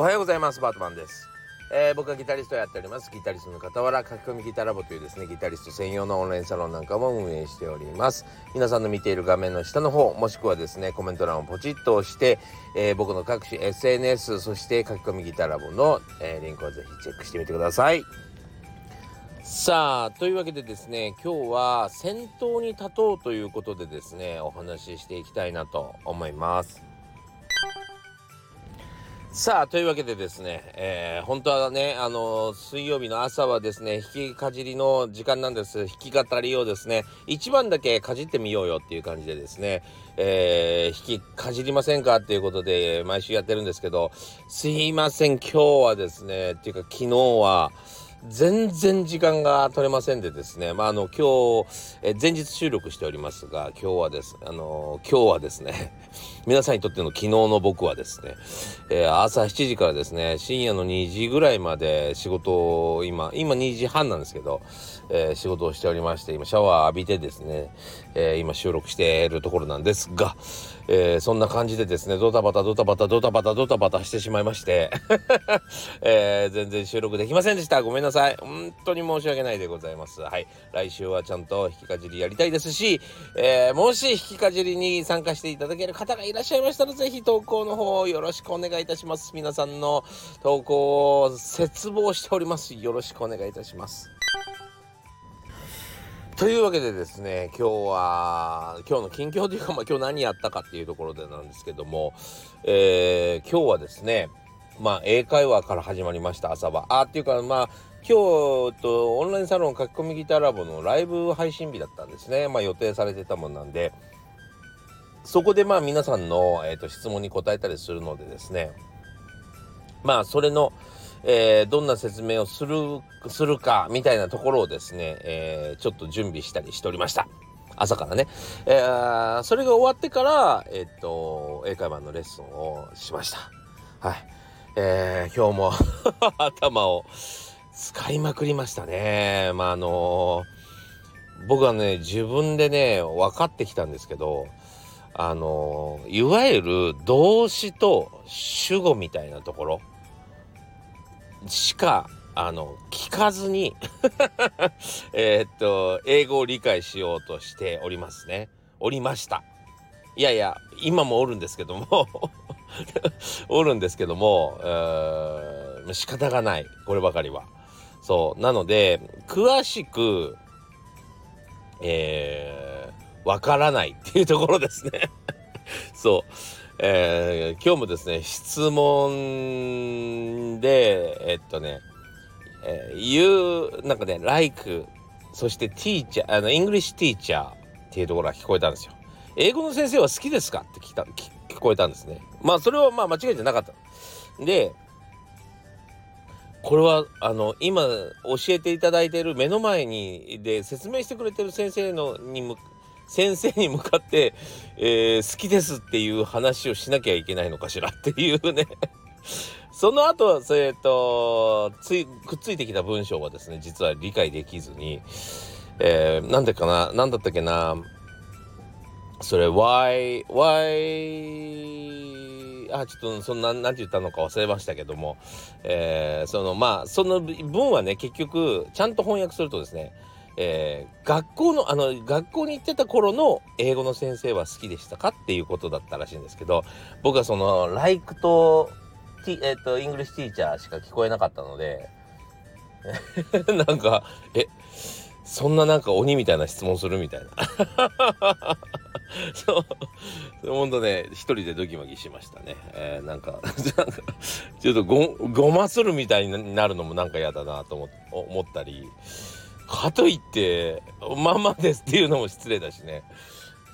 おはようございますバートマンです、えー、僕はギタリストをやっております。ギタリストの傍ら書き込みギタラボというですねギタリスト専用のオンラインサロンなんかも運営しております。皆さんの見ている画面の下の方もしくはですねコメント欄をポチッと押して、えー、僕の各種 SNS そして書き込みギタラボの、えー、リンクをぜひチェックしてみてください。さあというわけでですね今日は先頭に立とうということでですねお話ししていきたいなと思います。さあというわけでですね、えー、本当はねあの水曜日の朝はですね引きかじりの時間なんです。弾き語りをですね一番だけかじってみようよっていう感じでですね、えー、引きかじりませんかっていうことで毎週やってるんですけどすいません今日はですねっていうか昨日は全然時間が取れませんでですね、まあ、あの今日、え前日収録しておりますが今日はですあの今日はですね 皆さんにとっての昨日の僕はですね、えー、朝7時からですね深夜の2時ぐらいまで仕事を今今2時半なんですけど、えー、仕事をしておりまして今シャワー浴びてですね、えー、今収録しているところなんですが、えー、そんな感じでですねドタバタドタバタドタバタドタバタしてしまいまして えー、全然収録できませんでした。ごめんなさい。本当に申し訳ないでございます。はい。来週はちゃんと弾きかじりやりたいですし、えー、もし弾きかじりに参加していただける方がいらっしゃいましたら是非投稿の方をよろしくお願いいたします。皆さんの投稿を切望しております。よろしくお願いいたします。というわけでですね今日は今日の近況というか、まあ、今日何やったかっていうところでなんですけども、えー、今日はですねまあ英会話から始まりました朝はあっていうかまあ今日とオンラインサロン書き込みギターラボのライブ配信日だったんですね。まあ予定されてたもんなんで。そこでまあ皆さんの、えーと質問に答えたりするのでですね。まあそれのえー、どんな説明をするするかみたいなところをですね、えー、ちょっと準備したりしておりました。朝からね、えー、それが終わってから、えっと英会話のレッスンをしました。はい、えー、今日も 頭を使いまくりましたね。まああの僕はね自分でね分かってきたんですけどあのいわゆる動詞と主語みたいなところしかあの聞かずに えっと英語を理解しようとしておりますね。おりました。いやいや今もおるんですけども。おるんですけども、仕方がないこればかりは。そう。なので詳しくえー、わからないっていうところですね。そう。えー、今日もですね質問でえっとね、えー、言うなんかね「like」そして「teacher」あの「English teacher」っていうところが聞こえたんですよ。英語の先生は好きですか？って聞いた聞こえたんですね。まあそれはまあ間違いじゃなかった。でこれはあの今教えていただいている目の前にで説明してくれてる先生のに向先生に向かって、えー、好きですっていう話をしなきゃいけないのかしらっていうね。その後、えっと、つい、くっついてきた文章はですね、実は理解できずに、えー、なんでかな、なんだったっけな、それ、why, why, あ、ちょっと、そんな、なんて言ったのか忘れましたけども、えー、その、まあ、その文はね、結局、ちゃんと翻訳するとですね、えー、学校のあの学校に行ってた頃の英語の先生は好きでしたかっていうことだったらしいんですけど僕はその「like」と「えーと、イングリッシュティーチャー」しか聞こえなかったので なんかえそんななんか鬼みたいな質問するみたいな。そうほんとね一人でドキマキしましたね、えー、なんかちょっとごごまするみたいになるのもなんか嫌だなと思ったりかといってまんまですっていうのも失礼だしね。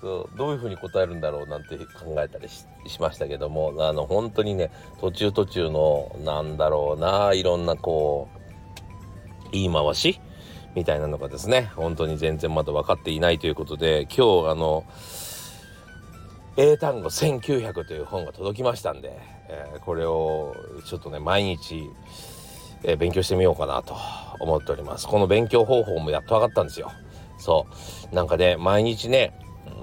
そうどういうふうに答えるんだろうなんて考えたりしましたけどもあの本当にね途中途中のなんだろうないろんなこう言い回しみたいなのがですね本当に全然まだ分かっていないということで今日あの英単語1900という本が届きましたんで、えー、これをちょっとね毎日えー、勉強してみようかなと思っております。この勉強方法もやっと分かったんですよ。そう。なんかね毎日ね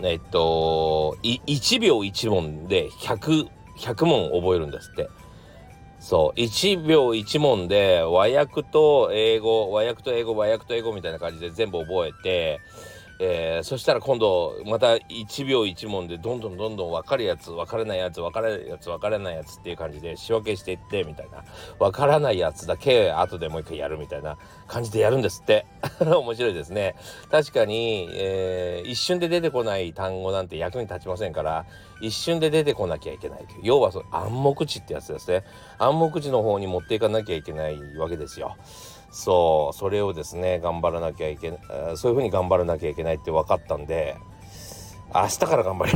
えっと1秒1問で 100, 100問覚えるんですって。そう。1秒1問で和訳と英語和訳と英語和訳と英語みたいな感じで全部覚えてえー、そしたら今度また1秒1問でどんどんどんどん分かるやつ分からないやつ分からないやつ分からないやつっていう感じで仕分けしていってみたいな。分からないやつだけ後でもう一回やるみたいな感じでやるんですって。面白いですね。確かに、えー、一瞬で出てこない単語なんて役に立ちませんから一瞬で出てこなきゃいけない要はその暗黙知ってやつですね。暗黙知の方に持っていかなきゃいけないわけですよ。そうそれをですね頑張らなきゃいけないそういうふうに頑張らなきゃいけないって分かったんで明日から頑張れ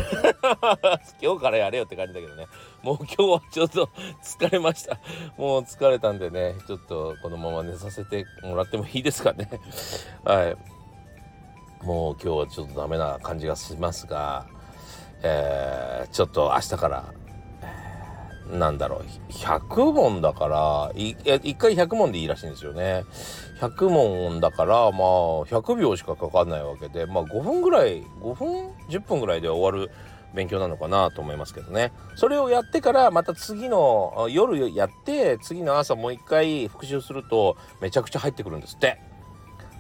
今日からやれよって感じだけどね。もう今日はちょっと 疲れました。もう疲れたんでねちょっとこのまま寝させてもらってもいいですかね。はい。もう今日はちょっとダメな感じがしますが、えー、ちょっと明日からなんだろう、100問だから、い、1回100問でいいらしいんですよね。100問だから、まあ、100秒しかかかんないわけで、まあ、5分ぐらい、5分 ?10 分ぐらいで終わる勉強なのかなと思いますけどね。それをやってから、また次の、夜やって、次の朝もう一回復習すると、めちゃくちゃ入ってくるんですって。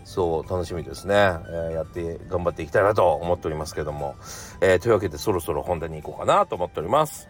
そう楽しみですね、えー、やって頑張っていきたいなと思っておりますけども、えー、というわけでそろそろ本題に行こうかなと思っております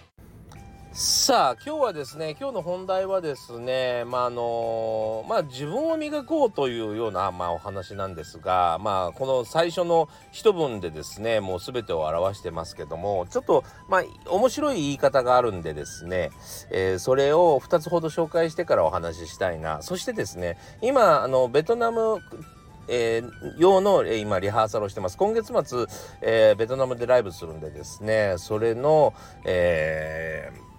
さあ今日はですね今日の本題はですねまああのまあ自分を磨こうというようなまあお話なんですがまあこの最初の一文でですねもう全てを表してますけどもちょっとまあ面白い言い方があるんでですね、えー、それを2つほど紹介してからお話ししたいな。そしてですね今あのベトナムえー、用の、えー、今リハーサルをしてます。今月末、えー、ベトナムでライブするんでですねそれの、えー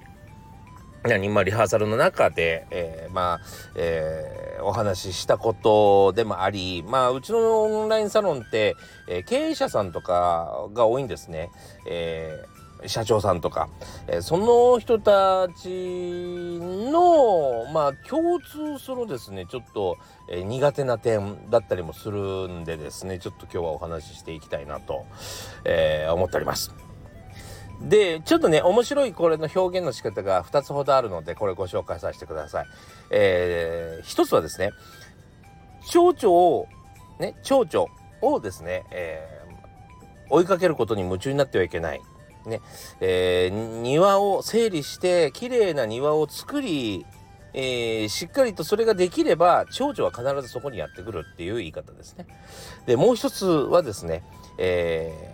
何まあ、リハーサルの中で、えー、まあ、えー、お話ししたことでもあり、まあ、うちのオンラインサロンって、えー、経営者さんとかが多いんですね。えー、社長さんとか、えー、その人たちの、まあ、共通するですね、ちょっと、えー、苦手な点だったりもするんでですね、ちょっと今日はお話ししていきたいなと、えー、思っております。で、ちょっとね、面白いこれの表現の仕方が2つほどあるので、これご紹介させてください。えー、一つはですね、蝶々を、ね、蝶々をですね、えー、追いかけることに夢中になってはいけない。ね、えー、庭を整理して、綺麗な庭を作り、えー、しっかりとそれができれば、蝶々は必ずそこにやってくるっていう言い方ですね。で、もう一つはですね、えー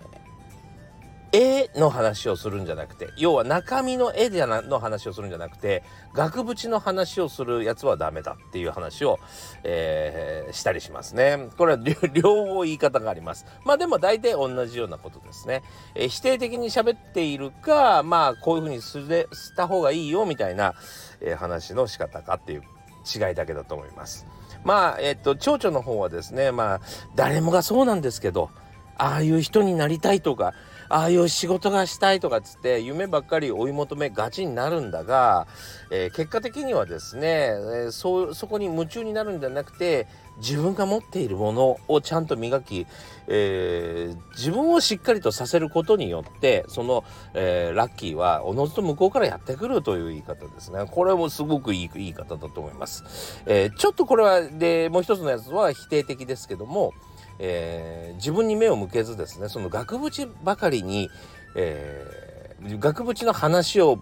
絵の話をするんじゃなくて要は中身の絵での話をするんじゃなくて額縁の話をするやつはダメだっていう話を、えー、したりしますね。これは両方言い方があります。まあでも大体同じようなことですね。えー、否定的に喋っているかまあこういうふうにすれした方がいいよみたいな、えー、話の仕方かっていう違いだけだと思います。まあえっと蝶々の方はですねまあ誰もがそうなんですけどああいう人になりたいとかああいう仕事がしたいとかっつって夢ばっかり追い求めがちになるんだが、えー、結果的にはですね、えー、そそこに夢中になるんじゃなくて自分が持っているものをちゃんと磨き、えー、自分をしっかりとさせることによってその、えー、ラッキーはおのずと向こうからやってくるという言い方ですね。これもすごくいい言い方だと思います、えー、ちょっとこれはでもう一つのやつは否定的ですけどもえー、自分に目を向けずですねその額縁ばかりに、えー、額縁の話を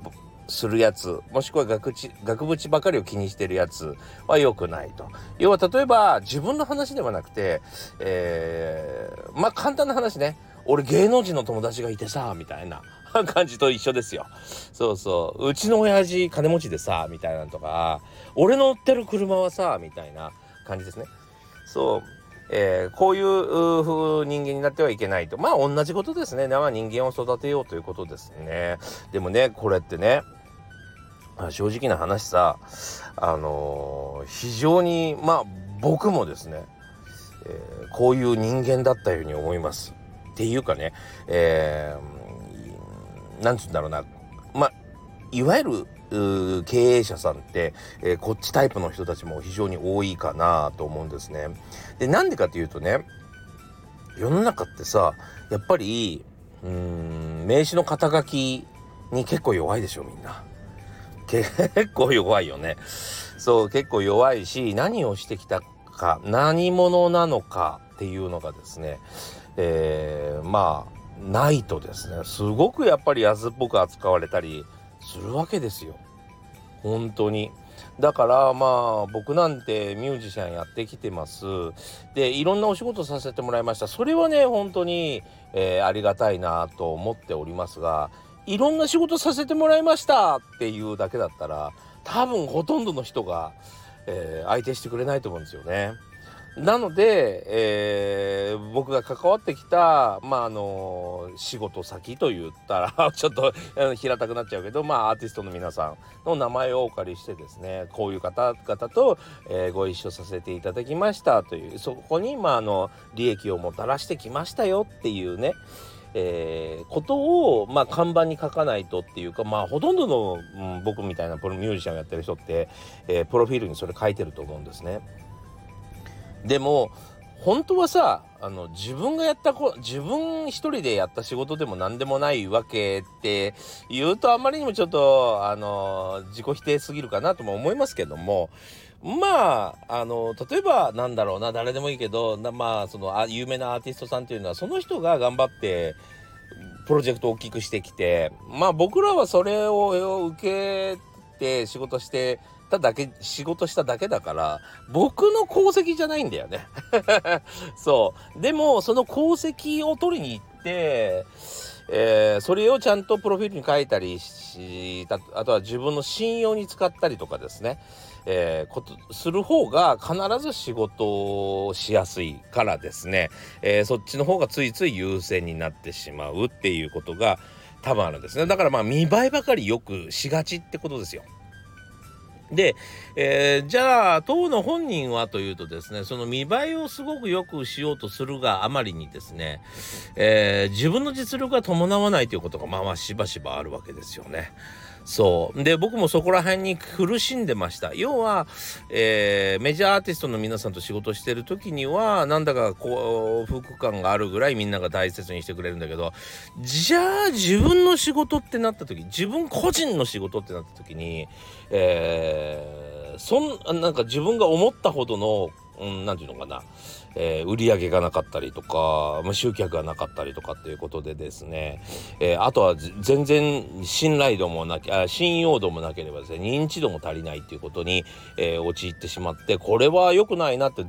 するやつもしくは額縁額縁ばかりを気にしてるやつは良くないと。要は例えば自分の話ではなくて、えー、まあ簡単な話ね俺芸能人の友達がいてさみたいな 感じと一緒ですよ。そうそううちの親父金持ちでさみたいなのとか俺の乗ってる車はさみたいな感じですね。そうえー、こういう人間になってはいけないと。まあ同じことですね。まあ、人間を育てようということですね。でもね、これってね、正直な話さ、あのー、非常に、まあ僕もですね、えー、こういう人間だったように思います。っていうかね、えなんつうんだろうなまあいわゆる経営者さんって、えー、こっちタイプの人たちも非常に多いかなと思うんですね。でなんでかっていうとね世の中ってさやっぱりうん名刺の肩書きに結構弱いでしょみんな。結構弱いよね。そう結構弱いし何をしてきたか何者なのかっていうのがですね、えー、まあないとですねすごくやっぱり安っぽく扱われたりするわけですよ本当に。だからまあ僕なんてミュージシャンやってきてますでいろんなお仕事させてもらいましたそれはね本当に、えー、ありがたいなと思っておりますがいろんな仕事させてもらいましたっていうだけだったら多分ほとんどの人が、えー、相手してくれないと思うんですよね。なので、えー、僕が関わってきた、まああの仕事先と言ったら ちょっと平たくなっちゃうけど、まあ、アーティストの皆さんの名前をお借りしてですねこういう方々と、えー、ご一緒させていただきましたというそこに、まあ、あの利益をもたらしてきましたよっていうねえー、ことを、まあ、看板に書かないとっていうか、まあ、ほとんどの、うん、僕みたいなプロミュージシャンやってる人って、えー、プロフィールにそれ書いてると思うんですね。でも本当はさあの自分がやったこ自分一人でやった仕事でも何でもないわけって言うとあまりにもちょっとあの自己否定すぎるかなとも思いますけどもまああの例えばなんだろうな誰でもいいけどまあそのあ有名なアーティストさんっていうのはその人が頑張ってプロジェクトを大きくしてきてまあ僕らはそれを受けて仕事してただけ仕事しただけだから僕の功績じゃないんだよね。そう。でもその功績を取りに行って、えー、それをちゃんとプロフィールに書いたりしたあとは自分の信用に使ったりとかですね、えー、ことする方が必ず仕事をしやすいからですね、えー、そっちの方がついつい優先になってしまうっていうことが多分あるんですね。だからまあ見栄えばかりよくしがちってことですよ。で、えー、じゃあ党の本人はというとですねその見栄えをすごくよくしようとするがあまりにですね、えー、自分の実力が伴わないということがまあまあしばしばあるわけですよね。そう。で僕もそこら辺に苦しんでました。要は、えー、メジャーアーティストの皆さんと仕事してる時にはなんだか幸福感があるぐらいみんなが大切にしてくれるんだけどじゃあ自分の仕事ってなった時自分個人の仕事ってなった時に、えー、そんなんか自分が思ったほどの何、うん、て言うのかな。えー、売り上げがなかったりとか、まあ、集客がなかったりとかっていうことでですね、えー、あとは全然信頼度もなきゃ信用度もなければですね認知度も足りないっていうことに、えー、陥ってしまってこれは良くないなってず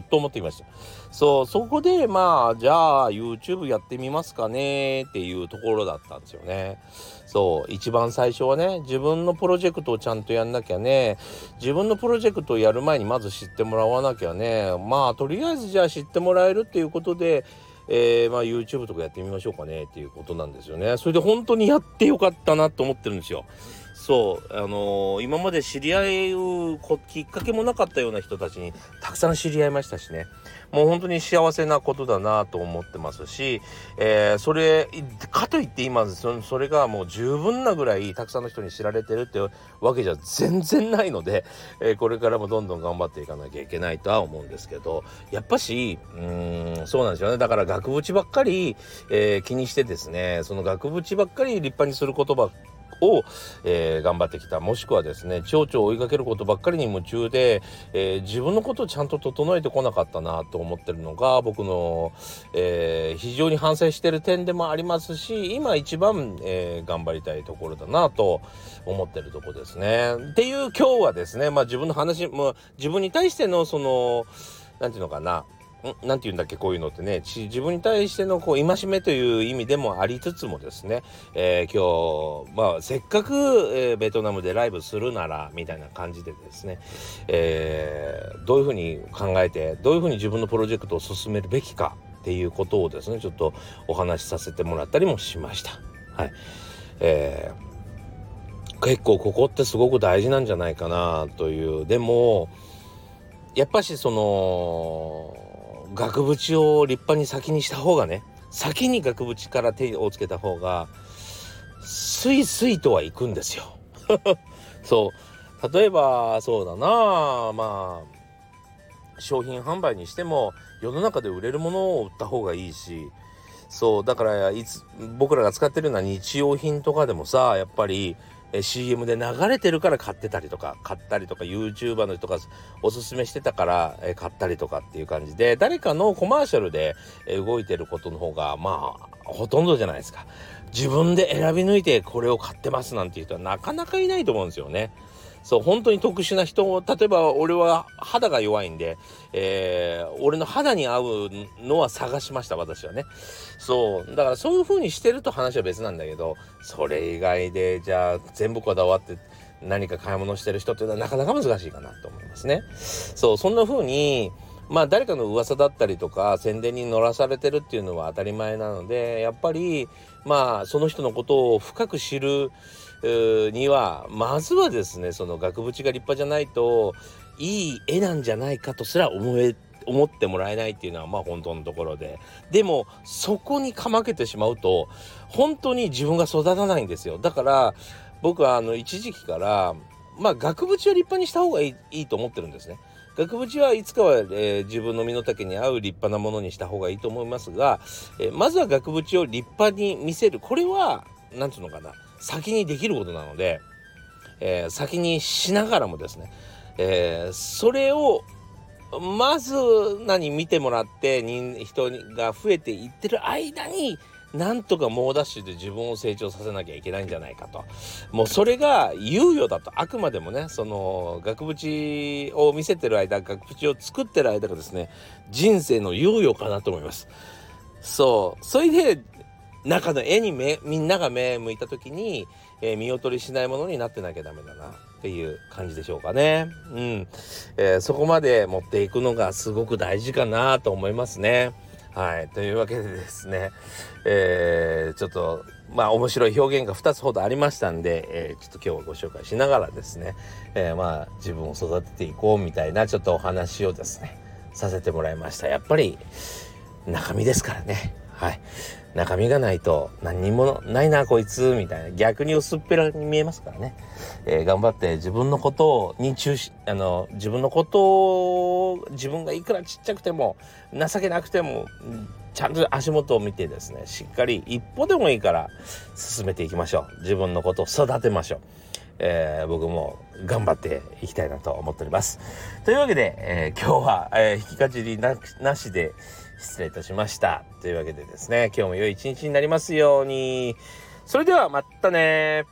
っと思っていました。そうそこでまあじゃあ YouTube やってみますかねっていうところだったんですよね。そう一番最初はね自分のプロジェクトをちゃんとやんなきゃね。自分のプロジェクトをやる前にまず知ってもらわなきゃね。まあとりあえずじゃあ知ってもらえるっていうことでえー、まあ YouTube とかやってみましょうかねっていうことなんですよね。それで本当にやってよかったなと思ってるんですよ。そう、あのー、今まで知り合うきっかけもなかったような人たちにたくさん知り合いましたしね。もう本当に幸せなことだなと思ってますし、えー、それかといって今それがもう十分なぐらいたくさんの人に知られてるってわけじゃ全然ないので、えー、これからもどんどん頑張っていかなきゃいけないとは思うんですけどやっぱしうんそうなんですよねだから額縁ばっかり、えー、気にしてですねその額縁ばっかり立派にする言葉を、えー、頑張ってきたもしくはですね蝶々を追いかけることばっかりに夢中で、えー、自分のことをちゃんと整えてこなかったなと思ってるのが僕の、えー、非常に反省してる点でもありますし今一番、え頑張りたいところだなと思ってるとこですね。っていう今日はですねまあ自分の話も自分に対してのその何て言うのかな何て言うんだっけこういうのってね。自分に対してのこう戒めという意味でもありつつもですね、えー、今日、まあ、せっかく、えー、ベトナムでライブするならみたいな感じでですね、えー、どういうふうに考えてどういうふうに自分のプロジェクトを進めるべきかっていうことをですねちょっとお話しさせてもらったりもしました。はい。えー、結構ここってすごく大事なんじゃないかなという。でもやっぱしその額縁を立派に先にした方がね先に額縁から手をつけた方がスイスイとはいくんですよ。そう。例えばそうだな。まあ商品販売にしても世の中で売れるものを売った方がいいし。そう。だからいつ僕らが使ってるような日用品とかでもさやっぱりえ CM で流れてるから買ってたりとか買ったりとか YouTuber の人がおすすめしてたからえ買ったりとかっていう感じで誰かのコマーシャルでえ動いてることの方がまあほとんどじゃないですか自分で選び抜いてこれを買ってますなんていう人はなかなかいないと思うんですよね。そう本当に特殊な人例えば俺は肌が弱いんで、えー、俺の肌に合うのは探しました私はね。そうだからそういう風にしてると話は別なんだけどそれ以外でじゃあ全部こだわって何か買い物してる人っていうのはなかなか難しいかなと思いますね。そうそんな風にまあ誰かの噂だったりとか宣伝に乗らされてるっていうのは当たり前なのでやっぱりまあその人のことを深く知るにはまずはですねその額縁が立派じゃないといい絵なんじゃないかとすら思え思ってもらえないっていうのはまあ本当のところで。でもそこにかまけてしまうと本当に自分が育たないんですよ。だから僕はあの一時期からまあ額縁を立派にした方がいいいいと思ってるんですね。額縁はいつかは、えー、自分の身の丈に合う立派なものにした方がいいと思いますが、えー、まずは額縁を立派に見せる。これは何て言うのかな。先にできることなので、えー、先にしながらもですね、えー、それをまず何見てもらって人が増えていってる間になんとか猛ダッシュで自分を成長させなきゃいけないんじゃないかと。もうそれが猶予だと。あくまでもねその額縁を見せてる間額縁を作ってる間がですね人生の猶予かなと思います。そう。それで中の絵に目みんなが目向いた時に、えー、見劣りしないものになってなきゃダメだなっていう感じでしょうかね。うん、えー、そこまで持っていくのがすごく大事かなと思いますね。はい。というわけでですね、えー、ちょっと、まあ面白い表現が2つほどありましたんで、えー、ちょっと今日はご紹介しながらですね、えー、まあ自分を育てていこうみたいなちょっとお話をですね、させてもらいました。やっぱり中身ですからね。はい。中身がないと何にもないなこいつみたいな逆に薄っぺらに見えますからね、えー、頑張って自分のことに中心あの自分のことを自分がいくらちっちゃくても情けなくてもちゃんと足元を見てですねしっかり一歩でもいいから進めていきましょう自分のことを育てましょう。えー、僕も頑張っていきたいなと思っております。というわけで、えー、今日は、えー、引きかじりなしで失礼いたしました。というわけでですね、今日も良い一日になりますように。それではまたね